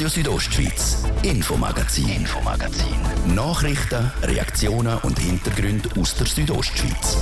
Radio Südostschweiz, Infomagazin, Infomagazin. Nachrichten, Reaktionen und Hintergründe aus der Südostschweiz.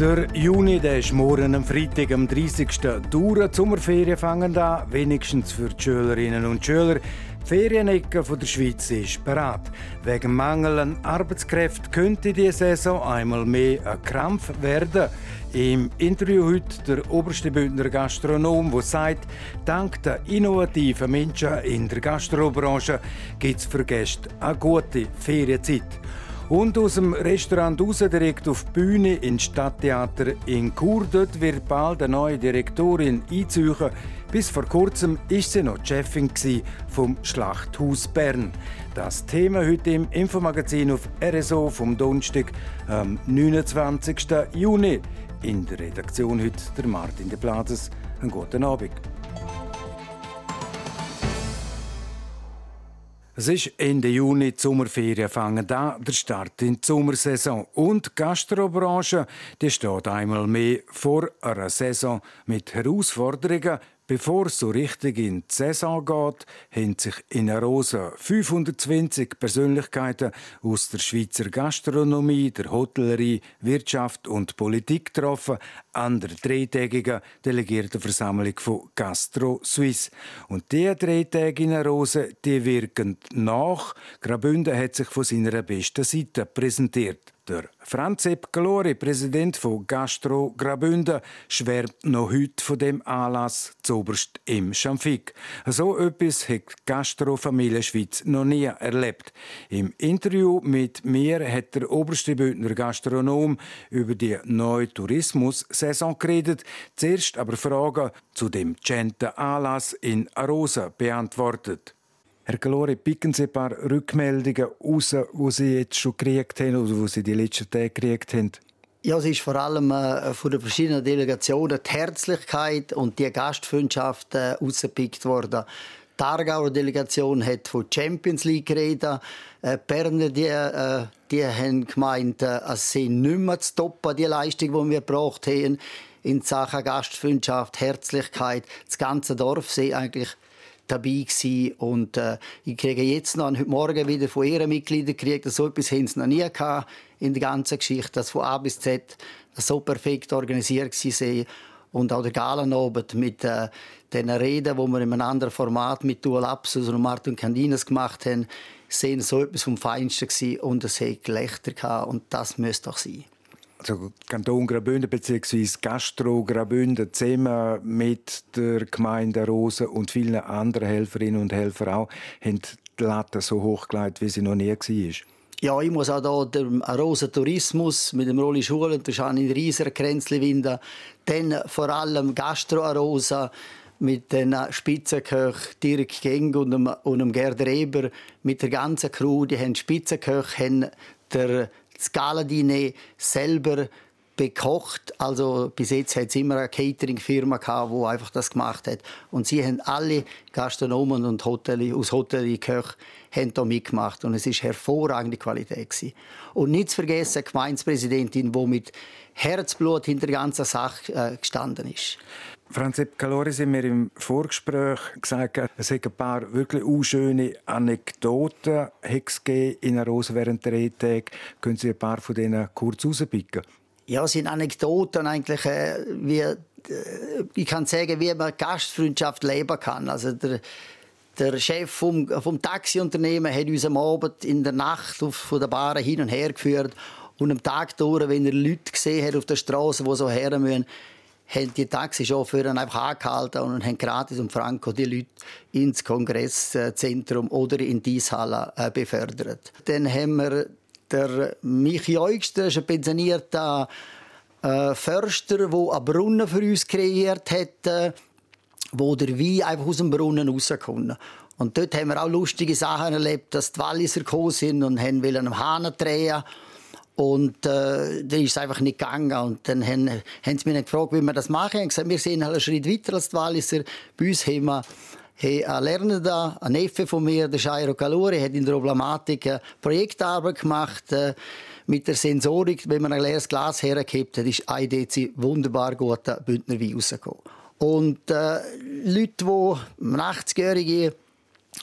Der Juni der ist morgen am Freitag, am 30. Dauer. Die Sommerferien fangen an, wenigstens für die Schülerinnen und Schüler. Die Ferienecke der Schweiz ist bereit. Wegen Mangel an Arbeitskräften könnte die Saison einmal mehr ein Krampf werden. Im Interview heute der oberste Bündner Gastronom, der sagt, dank der innovativen Menschen in der Gastrobranche gibt es für Gäste eine gute Ferienzeit. Und aus dem Restaurant raus direkt auf die Bühne ins Stadttheater in Chur. Dort wird bald eine neue Direktorin einziehen. Bis vor kurzem war sie noch Chefin vom Schlachthaus Bern. Das Thema heute im Infomagazin auf RSO vom Donnerstag, am 29. Juni. In der Redaktion heute der Martin de Plazes. Einen guten Abend. Es ist Ende Juni, die Sommerferien fangen an, der Start in die Sommersaison. Und die Gastrobranche die steht einmal mehr vor einer Saison mit Herausforderungen, Bevor es so richtig in die Saison geht, haben sich in Arosa 520 Persönlichkeiten aus der Schweizer Gastronomie, der Hotellerie, Wirtschaft und Politik getroffen an der dreitägigen Delegiertenversammlung von Gastro Suisse. Und diese drei Tage in Arosa, die wirken nach. Grabünde hat sich von seiner besten Seite präsentiert. Der Franz Epp Galori, Präsident von Gastro Grabünde, schwärmt noch heute von dem Anlass zoberst im Schamfik. So etwas hat die Gastrofamilie Schweiz noch nie erlebt. Im Interview mit mir hat der oberste Bündner Gastronom über die neue Tourismus-Saison geredet. Zuerst aber Fragen zu dem genten Anlass in Arosa beantwortet. Herr Galore, picken Sie ein paar Rückmeldungen raus, die Sie jetzt schon gekriegt haben oder die Sie die letzten Tage gekriegt haben? Ja, es ist vor allem äh, von den verschiedenen Delegationen die Herzlichkeit und die Gastfreundschaft äh, rausgepickt worden. Die Aargauer Delegation hat von Champions League geredet. Äh, Berner, die, äh, die haben gemeint, äh, es sei nicht mehr zu toppen, die Leistung, die wir gebracht haben in Sachen Gastfreundschaft, Herzlichkeit. Das ganze Dorf sei eigentlich dabei gewesen. Und äh, ich kriege jetzt noch, heute Morgen wieder von ihren Mitgliedern gekriegt, so etwas haben sie noch nie gehabt in der ganzen Geschichte, dass von A bis Z so perfekt organisiert war. Und auch der Galenabend mit äh, den Reden, die wir in einem anderen Format mit Dual Lapsus und Martin Candinas gemacht haben, sehen so etwas vom Feinsten gewesen und es hat Gelächter gehabt und das müsste doch sein also Kanton Graubünden bzw. Gastro Graubünden zusammen mit der Gemeinde Rosen und vielen anderen Helferinnen und Helfern auch, haben die Latte so hochgelegt, wie sie noch nie war. Ja, ich muss auch hier den Rosen Tourismus mit dem Rolli Schule und der Janine Rieser Kränzli winden. Dann vor allem Gastro Rosa mit den Spitzenköch Dirk Geng und dem, und dem Gerd Reber mit der ganzen Crew. Die haben Spitzenköch, haben der das Galadiner selber bekocht. Also bis jetzt hat es immer eine Catering-Firma gehabt, die einfach das gemacht hat. Und sie haben alle Gastronomen und Hotel, aus Hotellerie Köche haben da mitgemacht und es ist hervorragende Qualität gewesen. Und nicht zu vergessen, die Gemeindepräsidentin, die mit Herzblut hinter der ganzen Sache äh, gestanden ist. Franz Calori sind mir im Vorgespräch gesagt, es hat ein paar wirklich unschöne Anekdoten in einer Rose während der Rehtage. Können Sie ein paar von denen kurz rauspicken? Ja, es sind Anekdoten eigentlich, äh, wie, äh, ich kann sagen, wie man Gastfreundschaft leben kann. Also der, der Chef vom, vom Taxiunternehmen hat uns am Abend in der Nacht auf, von der Bar hin und her geführt und am Tag durch, wenn er Leute gesehen hat auf der Straße, die so her müssen, haben die Taxichauffeure einfach angehalten und haben gratis und franco die Leute ins Kongresszentrum oder in die Halle äh, befördert. Dann haben wir der Michi Eugster, ein pensionierter äh, Förster, der einen Brunnen für uns kreiert hat, äh, wo der Wein einfach aus dem Brunnen rauskommt. Und dort haben wir auch lustige Sachen erlebt, dass die Walliser gekommen sind und haben am Hahn drehen und äh, dann ist es einfach nicht gegangen. Und dann haben, haben sie mich gefragt, wie wir das machen. Ich gesagt, wir sind halt einen Schritt weiter als die Walliser. Bei uns haben wir Hey, ein Lernender, ein Neffe von mir, der Jairo Caluri, hat in der Problematik eine Projektarbeit gemacht äh, mit der Sensorik. Wenn man ein leeres Glas hergehebt hat, ist ein Dezi wunderbar guter Bündner Wein rausgekommen. Und äh, Leute, die 80-Jährige,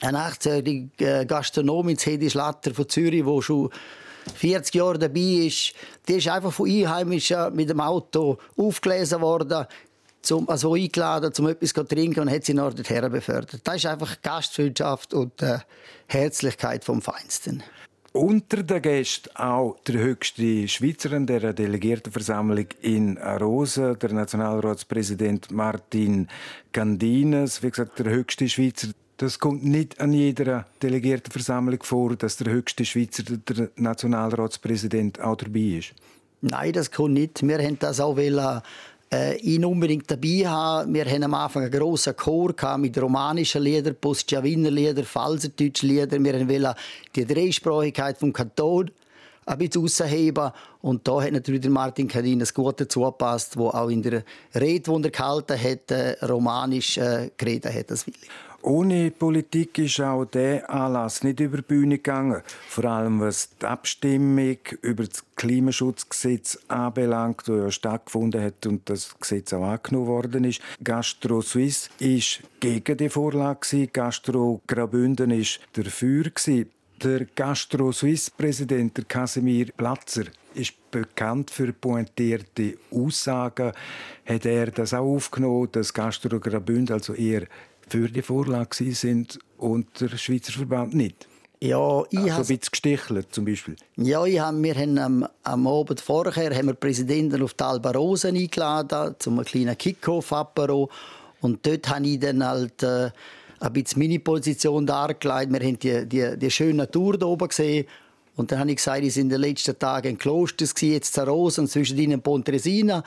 ein 80-jähriger Gastronom ins Hedi Schlatter von Zürich, der schon 40 Jahre dabei ist, der ist einfach von Einheimischen mit dem Auto aufgelesen worden, zum, also eingeladen, um etwas zu trinken und hat sie nach dorthin befördert. Das ist einfach Gastfreundschaft und äh, Herzlichkeit vom Feinsten. Unter den Gästen auch der höchste Schweizer in der Delegiertenversammlung in Arosa, der Nationalratspräsident Martin Gandines, wie gesagt, der höchste Schweizer. Das kommt nicht an jeder Delegiertenversammlung vor, dass der höchste Schweizer, der Nationalratspräsident, auch dabei ist. Nein, das kommt nicht. Wir haben das auch wollen, äh, ihn unbedingt dabei haben. Wir hatten am Anfang einen grossen Chor mit romanischen Liedern, Postjawiner Liedern, Falserdeutschen Liedern. Wir wollten die Dreisprachigkeit vom Kanton ein bisschen rausheben. Und da hat natürlich Martin Kadin das gut dazu gepasst, wo auch in der Rede, die er gehalten hat, äh, romanisch äh, geredet hat. Das will ich. Ohne Politik ist auch der Anlass nicht über die Bühne gegangen. Vor allem was die Abstimmung über das Klimaschutzgesetz anbelangt, das ja stattgefunden hat und das Gesetz auch angenommen worden ist. Gastro Suisse ist gegen die Vorlage, Gastro Graubünden ist dafür. Der Gastro Suisse Präsident Casimir Platzer ist bekannt für pointierte Aussagen. Hat er das auch aufgenommen, dass Gastro Graubünden also eher für die Vorlage sind und der Schweizer Verband nicht? Ja, ich also ein bisschen gestichelt zum Beispiel. Ja, ich hab, wir haben am, am Abend vorher haben wir Präsidenten auf die Alba Rosa eingeladen, zum kleinen Kickoff-Apero. Und dort habe ich dann halt äh, ein bisschen meine Position dargelegt. Wir haben die, die, die schöne Natur hier oben gesehen. Und dann habe ich gesagt, ich war in den letzten Tagen in Kloster, jetzt zu Rosen, zwischen ihnen Pontresina.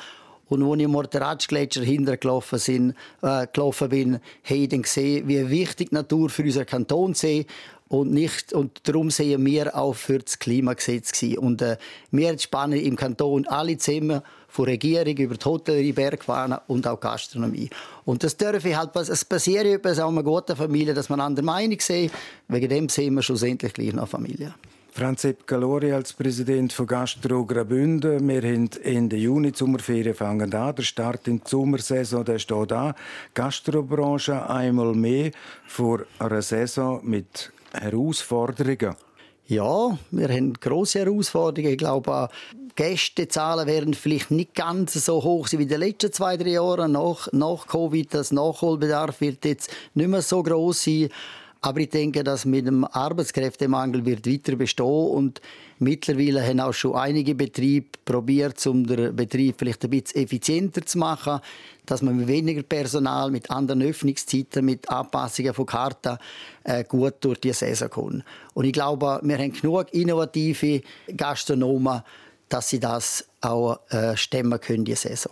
Und als ich am Morteratsch-Gletscher hintergelaufen sind, äh, gelaufen bin, habe ich dann gesehen, wie wichtig Natur für unseren Kanton ist. Und, nicht, und darum sehen wir auch für das Klimagesetz gewesen. Und äh, wir spannen im Kanton alle zusammen, von Regierung über die Hotellerie, Bergwahn und auch Gastronomie. Und das darf ich halt, es passiert etwas auch in einer guten Familie, dass man andere Meinung sehen. Wegen dem sehen wir schlussendlich gleich noch Familie. Franz Epp Galori als Präsident von Gastro Graubünden. Wir haben Ende Juni Sommerferien fangen an. Der Start in die Sommersaison der steht an. Gastrobranche einmal mehr vor einer Saison mit Herausforderungen. Ja, wir haben große Herausforderungen. Ich glaube, Gästezahlen werden vielleicht nicht ganz so hoch wie in den letzten zwei, drei Jahren. Nach, nach Covid, das Nachholbedarf wird jetzt nicht mehr so groß sein. Aber ich denke, dass mit dem Arbeitskräftemangel wird weiter bestehen und mittlerweile haben auch schon einige Betriebe probiert, um den Betrieb vielleicht ein bisschen effizienter zu machen, dass man mit weniger Personal, mit anderen Öffnungszeiten, mit Anpassungen von Karten äh, gut durch die Saison kommt. Und ich glaube, wir haben genug innovative Gastronomen, dass sie das auch äh, stemmen können, die Saison.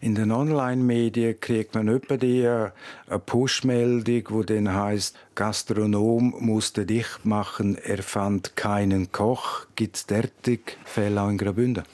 In den Online-Medien kriegt man etwa die äh, eine Push-Meldung, wo dann heißt: Gastronom musste dicht machen, er fand keinen Koch. Gibt es derartige Fälle auch in Graubünden?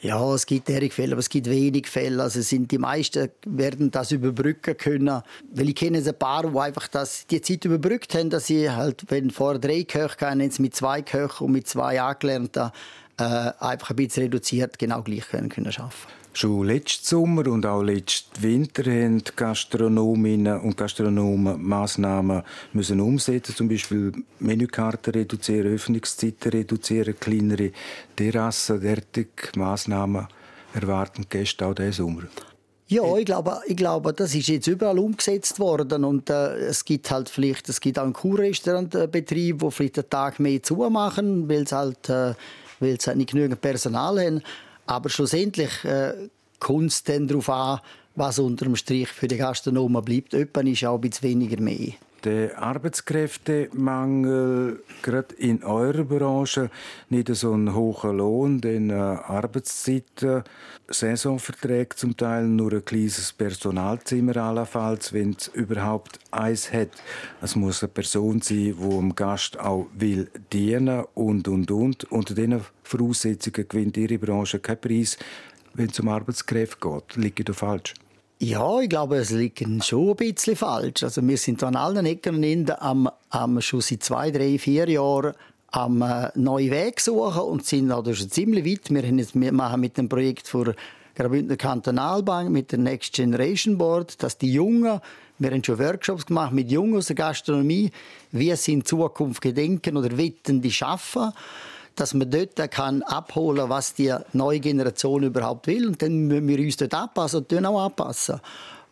Ja, es gibt derartige Fälle, aber es gibt wenig Fälle. Also sind die meisten werden das überbrücken können, weil ich kenne ein paar, die einfach das, die Zeit überbrückt haben, dass sie halt, wenn vor drei Köche gehen, jetzt mit zwei Köchen und mit zwei Angelernten äh, einfach ein bisschen reduziert genau gleich können, können arbeiten Schon letzten Sommer und auch letzten Winter haben Gastronominnen und Gastronomen Massnahmen müssen umsetzen, zum Beispiel Menükarten reduzieren, Öffnungszeiten reduzieren, kleinere Terrassen, derartige Massnahmen erwarten Gäste auch diesen Sommer. Ja, ich glaube, ich glaube, das ist jetzt überall umgesetzt worden und äh, es gibt halt vielleicht, es gibt auch einen Kurrestaurantbetrieb, wo vielleicht einen Tag mehr zumachen, weil es halt, äh, weil halt nicht genügend Personal haben. Aber schlussendlich äh, kommt es dann darauf an, was unter dem Strich für die Gastronomen bleibt. Öppen ist auch ein bisschen weniger mehr. Der Arbeitskräftemangel, gerade in eurer Branche, nicht so einen hohen Lohn, denn äh, Arbeitszeiten, Saisonverträge zum Teil, nur ein kleines Personalzimmer allenfalls, wenn es überhaupt eins hat. Es muss eine Person sein, die dem Gast auch will dienen und, und, und. Unter diesen Voraussetzungen gewinnt Ihre Branche keinen Preis, wenn es um Arbeitskräfte geht. Liegt da falsch? Ja, ich glaube, es liegt schon ein bisschen falsch. Also wir sind an allen Ecken und Enden am, am schon seit zwei, drei, vier Jahren am äh, neuen Weg suchen und sind auch schon ziemlich weit. Wir, haben jetzt, wir machen mit dem Projekt für Graubündner Kantonalbank mit der Next Generation Board, dass die Jungen, wir haben schon Workshops gemacht mit Jungen aus der Gastronomie, wie sie in Zukunft gedenken oder wetten die schaffen dass man dort kann abholen was die neue Generation überhaupt will. Und dann müssen wir uns dort anpassen und auch anpassen.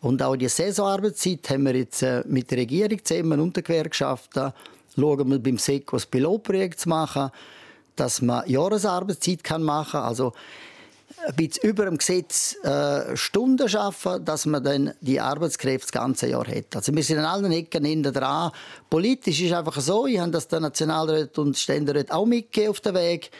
Und auch die Saisonarbeitszeit haben wir jetzt äh, mit der Regierung zusammen und der Gewerkschaften schauen wir beim SECO das Pilotprojekt zu machen, dass man Jahresarbeitszeit machen kann. Also ein bisschen über dem Gesetz äh, Stunden schaffen, dass man dann die Arbeitskräfte das ganze Jahr hat. Also wir sind an allen Ecken hinten dran. Politisch ist es einfach so, ich habe das der Nationalrat und Ständerat auch mitgegeben auf den Weg.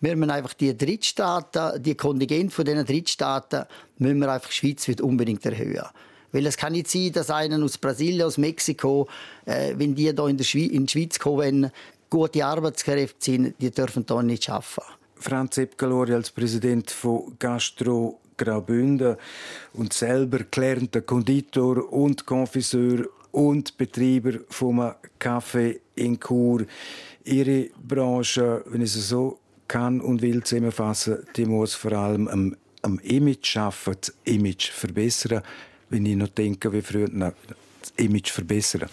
Wir müssen einfach die Drittstaaten, die Kontingent von diesen Drittstaaten, müssen wir einfach Schweiz unbedingt erhöhen. Weil es kann nicht sein, dass einer aus Brasilien, aus Mexiko, äh, wenn die hier in, in die Schweiz kommen, gute Arbeitskräfte sind, die dürfen hier nicht arbeiten. Franz Epgalori als Präsident von Gastro Graubünden und selber gelernter Konditor und Konfiseur und Betreiber vom Café in Chur. Ihre Branche, wenn ich es so kann und will zusammenfassen, die muss vor allem am, am Image schaffen, das Image verbessern. Wenn ich noch denke, wie früher, das Image verbessern.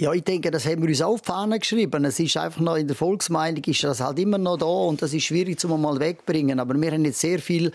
Ja, ich denke, das haben wir uns auf die Fahne geschrieben. Es ist einfach noch in der Volksmeinung ist das halt immer noch da und das ist schwierig zu mal wegbringen. Aber wir haben jetzt sehr viel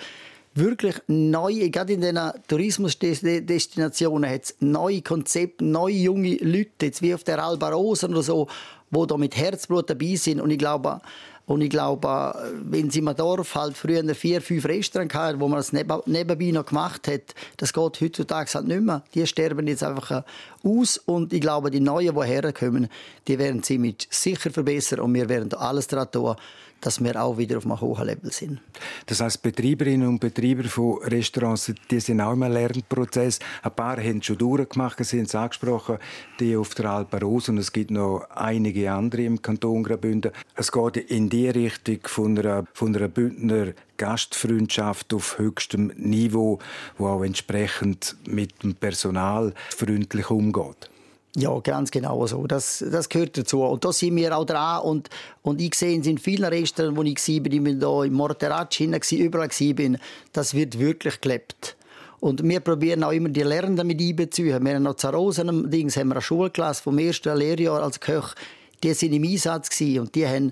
wirklich neue, gerade in den Tourismusdestinationen hat neue Konzepte, neue junge Leute, jetzt wie auf der Alba Rosa oder so, wo da mit Herzblut dabei sind. Und ich glaube, und ich glaube, wenn sie im Dorf halt früher vier, fünf Restaurants hatten, wo man das nebenbei noch gemacht hat, das geht heutzutage halt nicht mehr. Die sterben jetzt einfach aus und ich glaube, die Neuen, die herkommen, die werden ziemlich sicher verbessern und wir werden alles daran tun, dass wir auch wieder auf einem hohen Level sind. Das heißt, Betreiberinnen und Betreiber von Restaurants, die sind auch im Lernprozess. Ein paar haben schon durchgemacht, Sie haben es angesprochen, die auf der Alpe Rose und es gibt noch einige andere im Kanton Graubünden. Es geht in die Richtung von einer, von einer Bündner Gastfreundschaft auf höchstem Niveau, wo auch entsprechend mit dem Personal freundlich umgeht. Ja, ganz genau so. Das, das gehört dazu. Und da sind wir auch dran. Und, und ich sehe in vielen Restaurants, wo ich war, ich bin da im Morteratsch überall war, das wird wirklich gelebt. Und wir probieren auch immer die Lernenden mit einbeziehen. Wir haben noch zu Rosen, Dings haben wir eine Schulklasse vom ersten Lehrjahr als Koch. Die sind im Einsatz gewesen und die haben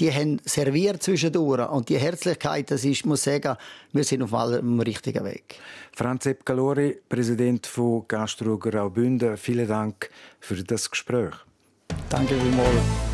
die haben serviert zwischendurch. Und die Herzlichkeit, das ist, ich muss sagen, wir sind auf dem richtigen Weg. Franz Epgalori, Präsident von Gastro Graubünden, vielen Dank für das Gespräch. Danke vielmals.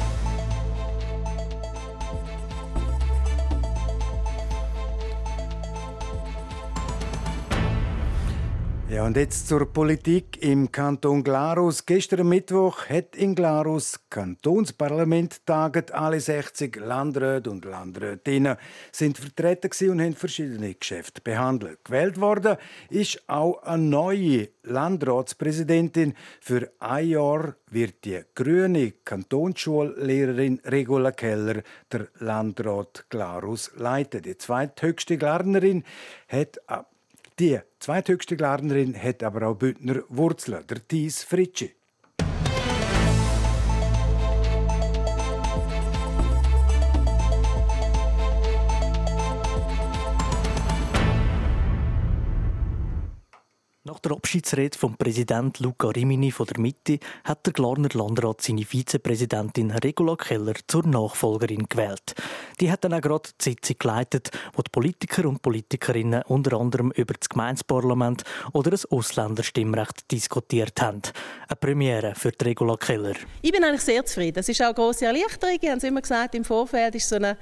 Ja, und jetzt zur Politik im Kanton Glarus. Gestern Mittwoch hat in Glarus Kantonsparlament taget. Alle 60 Landräte und Landrätinnen sind vertreten und haben verschiedene Geschäfte behandelt. Gewählt worden ist auch eine neue Landratspräsidentin. Für ein Jahr wird die grüne Kantonsschullehrerin Regula Keller der Landrat Glarus leiten. Die zweithöchste Glarnerin hat die zweithöchste Glarnerin hat aber auch Bündner Wurzeln, der Thies Fritschi. Nach der Abschiedsrede vom Präsident Luca Rimini von der Mitte hat der Glarner Landrat seine Vizepräsidentin Regula Keller zur Nachfolgerin gewählt. Die hat dann auch gerade die Sitzung geleitet, wo die Politiker und Politikerinnen unter anderem über das Gemeinsparlament oder das Ausländerstimmrecht diskutiert haben. Eine Premiere für die Regula Keller. Ich bin eigentlich sehr zufrieden. Es ist auch eine grosse Erleichterung. Ich habe es immer gesagt, im Vorfeld war so eine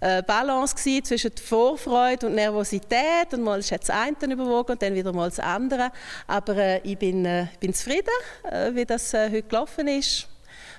äh, Balance zwischen Vorfreude und Nervosität. Und mal ist das eine überwogen und dann wieder mal das andere. Aber äh, ich bin, äh, bin zufrieden, äh, wie das äh, heute gelaufen ist. Ich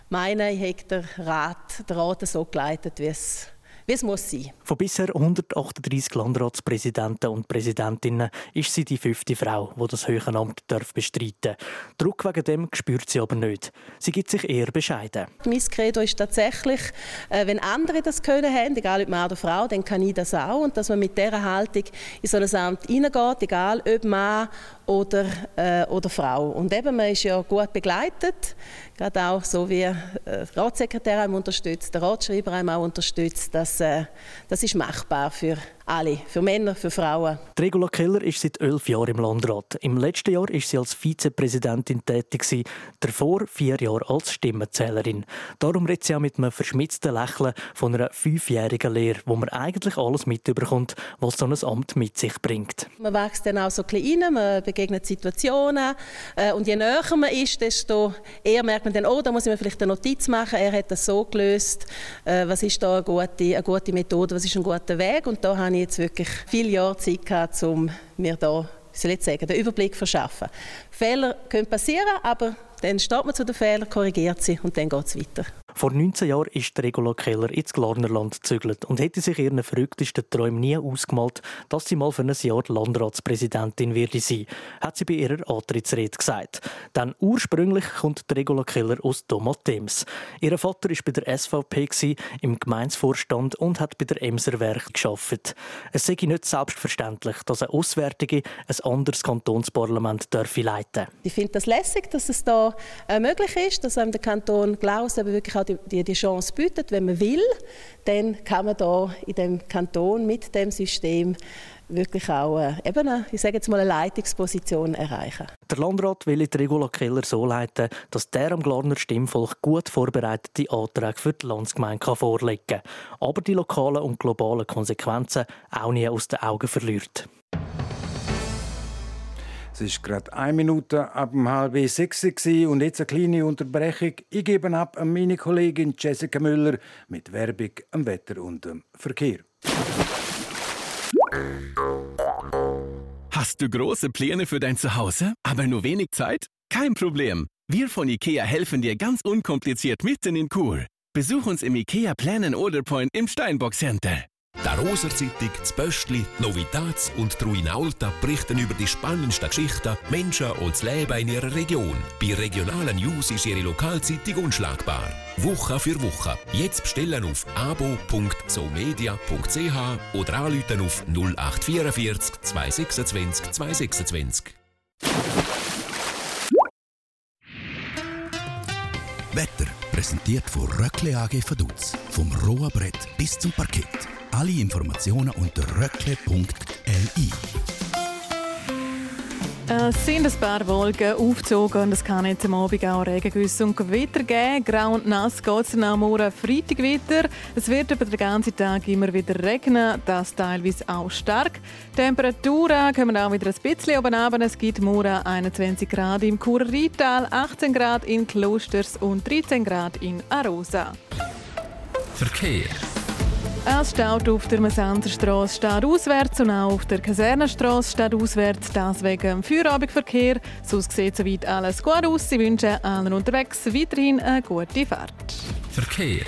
meine, ich habe den Rat, den Rat so geleitet, wie es, wie es muss sein. Von bisher 138 Landratspräsidenten und Präsidentinnen ist sie die fünfte Frau, die das höhere Amt darf bestreiten Druck wegen dem spürt sie aber nicht. Sie gibt sich eher bescheiden. Mein Credo ist tatsächlich, äh, wenn andere das können haben, egal ob Mann oder Frau, dann kann ich das auch. Und dass man mit dieser Haltung in so ein Amt hineingeht, egal ob Mann oder, äh, oder Frau. Und eben, man ist ja gut begleitet, gerade auch so wie äh, der Ratssekretär einem unterstützt, der Ratsschreiber einem auch unterstützt. Das, äh, das ist machbar für alle, für Männer, für Frauen. Die Regula Keller ist seit elf Jahren im Landrat. Im letzten Jahr ist sie als Vizepräsidentin tätig, davor vier Jahre als Stimmenzählerin. Darum redet sie auch mit einem verschmitzten Lächeln von einer fünfjährigen Lehre, wo man eigentlich alles mitbekommt, was so ein Amt mit sich bringt. Man wächst dann auch so ein bisschen rein, man begegnet Situationen äh, und je näher man ist, desto eher merkt man dann, oh, da muss ich mir vielleicht eine Notiz machen, er hat das so gelöst, äh, was ist da eine gute, eine gute Methode, was ist ein guter Weg und da habe ich jetzt wirklich viele Jahre Zeit gehabt, um mir da soll ich sagen, den Überblick zu verschaffen. Fehler können passieren, aber dann steht man zu den Fehlern, korrigiert sie und dann geht es weiter. Vor 19 Jahren ist Regula Keller ins Glarnerland gezügelt und hätte sich ihren verrücktesten Träumen nie ausgemalt, dass sie mal für ein Jahr Landratspräsidentin werde sein, hat sie bei ihrer Antrittsrede gesagt. Denn ursprünglich kommt Regula Keller aus Tomatems. Ihr Vater war bei der SVP im Gemeinsvorstand und hat bei der Emser Werk geschafft. Es sei nicht selbstverständlich, dass eine Auswärtige ein anderes Kantonsparlament leiten darf. Ich finde das lässig, dass es da äh, möglich ist, dass einem der Kanton Klaus eben wirklich auch die, die, Chance bietet, wenn man will, dann kann man da in dem Kanton mit dem System wirklich auch äh, eben eine, ich sage jetzt mal eine Leitungsposition erreichen. Der Landrat will die Regula Keller so leiten, dass der am Glarner Stimmvolk gut vorbereitete Anträge für die Landsgemeinde vorlegen kann, aber die lokalen und globalen Konsequenzen auch nie aus den Augen verliert. Es ist gerade eine Minute ab um halb sechs und jetzt eine kleine Unterbrechung. Ich gebe ab an meine Kollegin Jessica Müller mit Werbung am Wetter und dem Verkehr. Hast du große Pläne für dein Zuhause, aber nur wenig Zeit? Kein Problem. Wir von IKEA helfen dir ganz unkompliziert mitten in Kur. Besuch uns im IKEA Plan Order Point im Steinbock Center. Der Roser Zeitung, das Böstli, Novitats und Truina Alta berichten über die spannendsten Geschichten, Menschen und das Leben in ihrer Region. Bei regionalen News ist ihre Lokalzeitung unschlagbar. Woche für Woche. Jetzt bestellen auf abo.somedia.ch oder anrufen auf 0844 226 226. Wetter präsentiert von Röckle AG Vaduz. Vom rohen Brett bis zum Parkett. Alle Informationen unter röckle.li. Es sind ein paar Wolken aufgezogen und es kann jetzt am Abend auch Regengüsse und Gewitter geben. Grau und nass geht es am Morgen Freitag weiter. Es wird über den ganzen Tag immer wieder regnen, das teilweise auch stark. Die Temperaturen kommen auch wieder ein bisschen oben runter. Es gibt morgen 21 Grad im Churer 18 Grad in Klosters und 13 Grad in Arosa. Verkehr. Es staut auf der Mesanderstraße steht auswärts und auch auf der Kasernenstraße steht auswärts, das wegen dem Feierabendverkehr. Sonst sieht soweit alles gut aus. Sie wünschen allen unterwegs weiterhin eine gute Fahrt. Verkehr.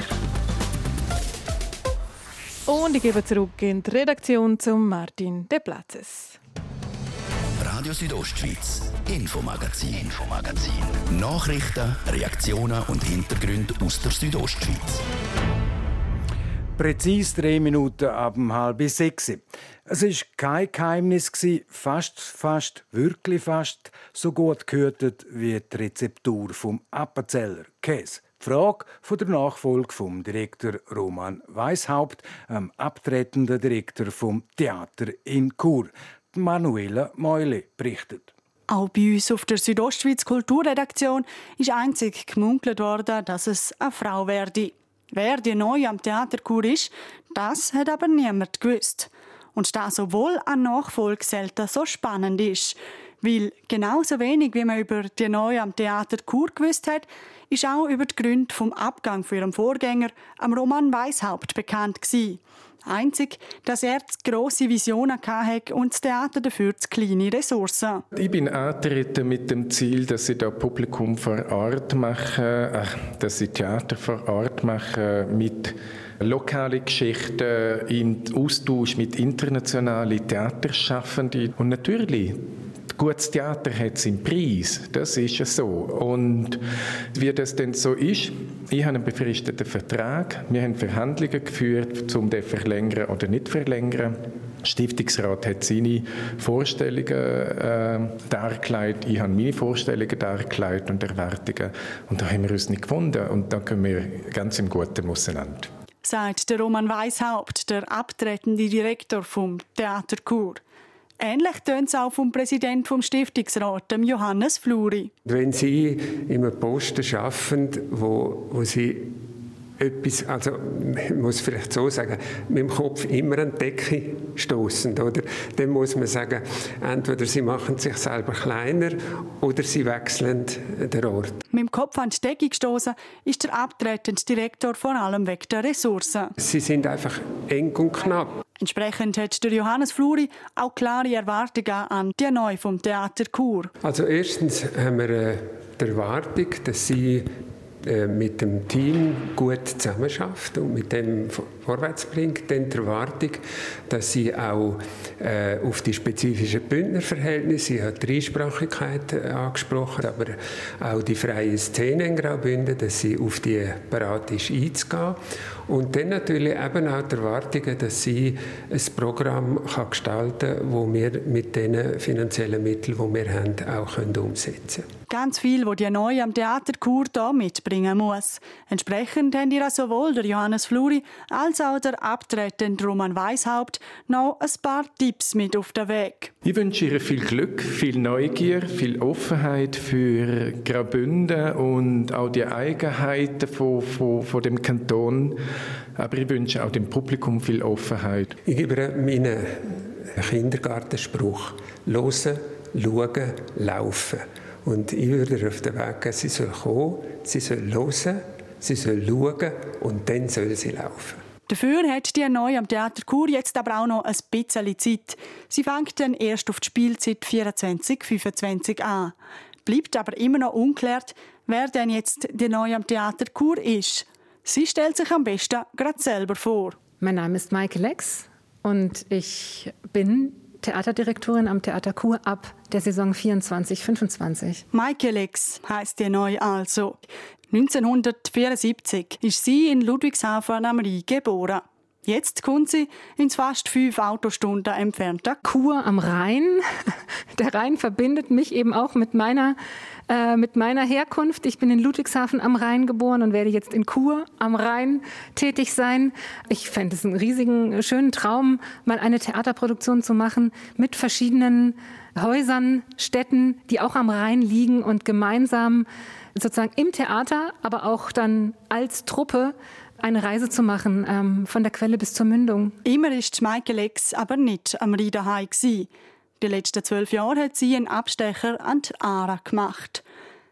Und ich gebe zurück in die Redaktion zum Martin De Platzes. Radio Südostschweiz, Infomagazin, Infomagazin. Nachrichten, Reaktionen und Hintergründe aus der Südostschweiz. Präzise drei Minuten ab halb sechs. Es war kein Geheimnis, fast, fast, wirklich fast so gut gehörtet wie die Rezeptur vom Appenzeller Käse. Die Frage von der Nachfolge vom Direktor Roman Weishaupt, am abtretenden Direktor vom Theater in Chur. Manuela Meule berichtet. Auch bei uns auf der Südostschweiz Kulturredaktion ist einzig gemunkelt worden, dass es eine Frau werde. Wer die neu am Theaterkur ist, das hat aber niemand gewusst. Und das, obwohl eine Nachfolge selten so spannend ist. Weil genauso wenig, wie man über die neue am Theater Kur gewusst hat, ist auch über die Gründe vom Abgang für ihren Vorgänger, am Roman Weishaupt, bekannt gewesen. Einzig, dass er grosse Visionen hatte und das Theater dafür zu kleine Ressourcen. Ich bin angetreten mit dem Ziel, dass ich da Publikum vor Ort mache, äh, dass ich Theater vor Ort mache mit lokale Geschichten, im Austausch mit internationalen Theaterschaffenden und natürlich Gutes Theater hat seinen Preis, das ist ja so. Und wie das denn so ist, ich habe einen befristeten Vertrag, wir haben Verhandlungen geführt, um den verlängern oder nicht verlängern. Der Stiftungsrat hat seine Vorstellungen äh, dargelegt, ich habe meine Vorstellungen dargelegt und Erwartungen. Und da haben wir uns nicht gefunden und da können wir ganz im Guten auseinander. Sagt der Roman Weishaupt, der abtretende Direktor vom Theater Chur. Ähnlich tönt es auch vom Präsidenten vom Stiftungsrat, Johannes Fluri. Wenn Sie in einem Posten arbeiten, wo, wo Sie etwas, also man muss vielleicht so sagen, mit dem Kopf immer an die Decke stoßen, oder? Dann muss man sagen, entweder sie machen sich selber kleiner oder sie wechseln den Ort. Mit dem Kopf an die Decke gestoßen ist der abtretende Direktor vor allem wegen der Ressourcen. Sie sind einfach eng und knapp. Entsprechend hat der Johannes Fluri auch klare Erwartungen an die Neu vom Theater Chur. Also erstens haben wir äh, die Erwartung, dass sie mit dem Team gut zusammenarbeitet und mit dem vorwärts bringt, dann die Erwartung, dass sie auch äh, auf die spezifischen Bündnerverhältnisse, sie hat Dreisprachigkeit äh, angesprochen, aber auch die freie Szene in Graubünden, dass sie auf die bereit ist einzugehen. Und dann natürlich eben auch die Erwartungen, dass sie ein Programm kann gestalten kann, das wir mit den finanziellen Mitteln, die wir haben, auch umsetzen können. Ganz viel, was die neu am Theater Chur hier mitbringen muss. Entsprechend haben ihr sowohl der Johannes Fluri als auch der abtretende Roman Weishaupt noch ein paar Tipps mit auf den Weg. Ich wünsche ihr viel Glück, viel Neugier, viel Offenheit für Graubünden und auch die Eigenheiten von, von, von dem Kanton. Aber ich wünsche auch dem Publikum viel Offenheit. Ich gebe meinen Kindergartenspruch: Hören, schauen, laufen. Und ich würde auf den Weg gehen, sie soll kommen, sie soll hören, sie soll schauen und dann soll sie laufen. Dafür hat die neu am Theater Chur jetzt aber auch noch ein bisschen Zeit. Sie fängt dann erst auf die Spielzeit 24-25 an. Bleibt aber immer noch unklärt, wer denn jetzt die neu am Theater Chur ist. Sie stellt sich am besten gerade selber vor. Mein Name ist Maike Lex und ich bin Theaterdirektorin am Theater Kur ab der Saison 24-25. Maike Lex heisst die neu also. 1974 ist sie in Ludwigshafen am Rhein geboren. Jetzt kommt sie ins fast fünf Autostunden entfernte Kur am Rhein. Der Rhein verbindet mich eben auch mit meiner, äh, mit meiner Herkunft. Ich bin in Ludwigshafen am Rhein geboren und werde jetzt in Kur am Rhein tätig sein. Ich fände es einen riesigen, schönen Traum, mal eine Theaterproduktion zu machen mit verschiedenen Häusern, Städten, die auch am Rhein liegen und gemeinsam sozusagen im Theater, aber auch dann als Truppe eine Reise zu machen, ähm, von der Quelle bis zur Mündung. Immer ist Michael X aber nicht am Riederhai Die letzten zwölf Jahre hat sie einen Abstecher an die ARA gemacht.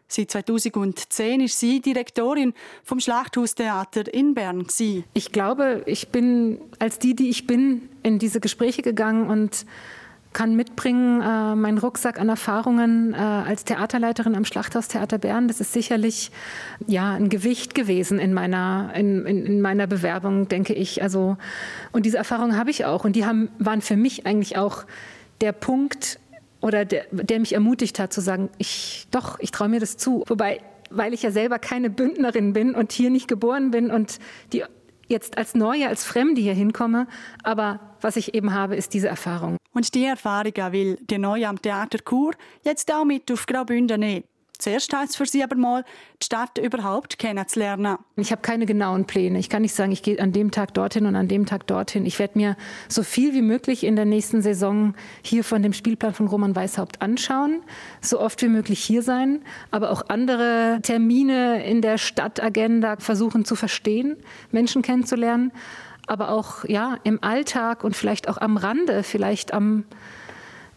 Seit 2010 ist sie Direktorin vom Schlachthaustheater in Bern. Ich glaube, ich bin als die, die ich bin, in diese Gespräche gegangen und kann mitbringen, äh, meinen Rucksack an Erfahrungen äh, als Theaterleiterin am Schlachthaustheater Bern. Das ist sicherlich ja ein Gewicht gewesen in meiner, in, in, in meiner Bewerbung, denke ich. Also, und diese Erfahrungen habe ich auch. Und die haben, waren für mich eigentlich auch der Punkt oder der, der mich ermutigt hat zu sagen, ich doch, ich traue mir das zu. Wobei, weil ich ja selber keine Bündnerin bin und hier nicht geboren bin und die jetzt als Neue, als Fremde hier hinkomme, aber was ich eben habe, ist diese Erfahrung. Und die Erfahrung will die Neue am Theater Chur jetzt auch mit auf Graubünden nehmen. Zuerst heißt es für Sie aber mal, die Stadt überhaupt kennenzulernen. Ich habe keine genauen Pläne. Ich kann nicht sagen, ich gehe an dem Tag dorthin und an dem Tag dorthin. Ich werde mir so viel wie möglich in der nächsten Saison hier von dem Spielplan von Roman Weishaupt anschauen, so oft wie möglich hier sein, aber auch andere Termine in der Stadtagenda versuchen zu verstehen, Menschen kennenzulernen, aber auch ja im Alltag und vielleicht auch am Rande, vielleicht am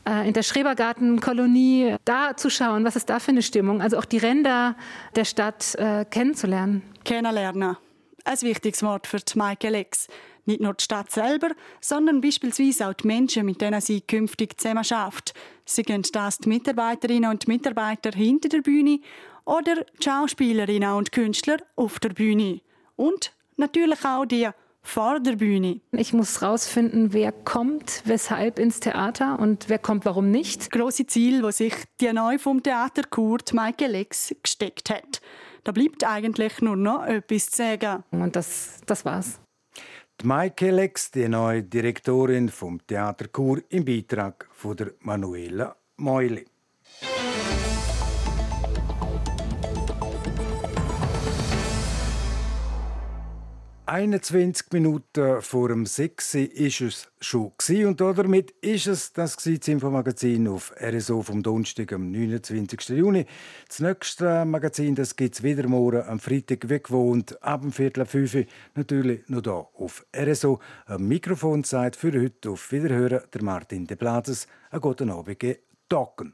in der Schrebergartenkolonie da zu schauen, was ist da für eine Stimmung, also auch die Ränder der Stadt äh, kennenzulernen. Kennenlernen. Ein wichtiges Wort für die Maike Lex. Nicht nur die Stadt selber, sondern beispielsweise auch die Menschen, mit denen sie künftig zusammen schafft. Sie gehen das die Mitarbeiterinnen und Mitarbeiter hinter der Bühne oder die Schauspielerinnen und Künstler auf der Bühne. Und natürlich auch die vor der Bühne. Ich muss herausfinden, wer kommt, weshalb ins Theater und wer kommt, warum nicht. Große Ziel, wo sich die neu vom Theater Kurt Maike Lex gesteckt hat. Da bleibt eigentlich nur noch etwas zu sagen. Und das, das war's. Die Maike Lex, die neue Direktorin vom Theater Chur, im Beitrag von der Manuela Meuli. 21 Minuten vor dem 6 ist es schon und damit ist es das Infomagazin auf RSO vom Donnerstag am 29. Juni. Das nächste Magazin das es wieder morgen am Freitag wie gewohnt ab dem Viertel fünf natürlich noch hier auf RSO. Am Mikrofon sagt für heute auf Wiederhören der Martin De Blazes. Einen guten Abend, Docken.